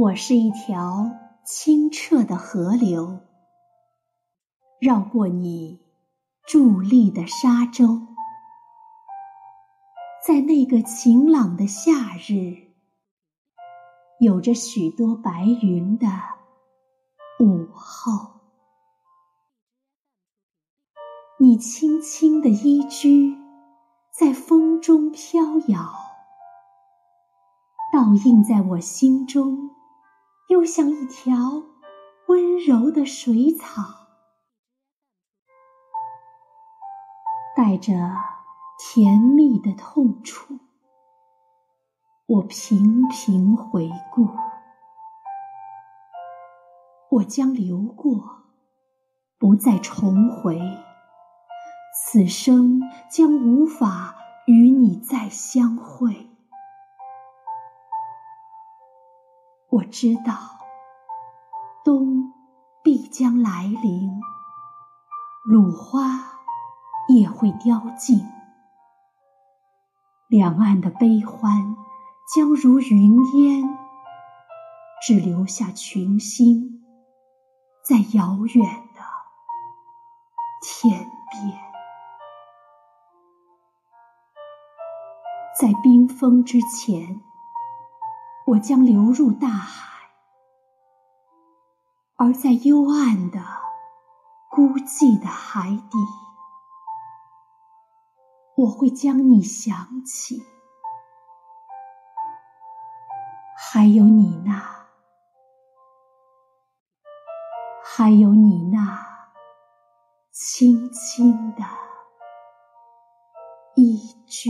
我是一条清澈的河流，绕过你伫立的沙洲，在那个晴朗的夏日，有着许多白云的午后，你轻轻的衣居在风中飘摇，倒映在我心中。又像一条温柔的水草，带着甜蜜的痛楚。我频频回顾，我将流过，不再重回。此生将无法与你再相会。我知道，冬必将来临，鲁花也会凋尽，两岸的悲欢将如云烟，只留下群星在遥远的天边，在冰封之前。我将流入大海，而在幽暗的、孤寂的海底，我会将你想起，还有你那，还有你那轻轻的依居。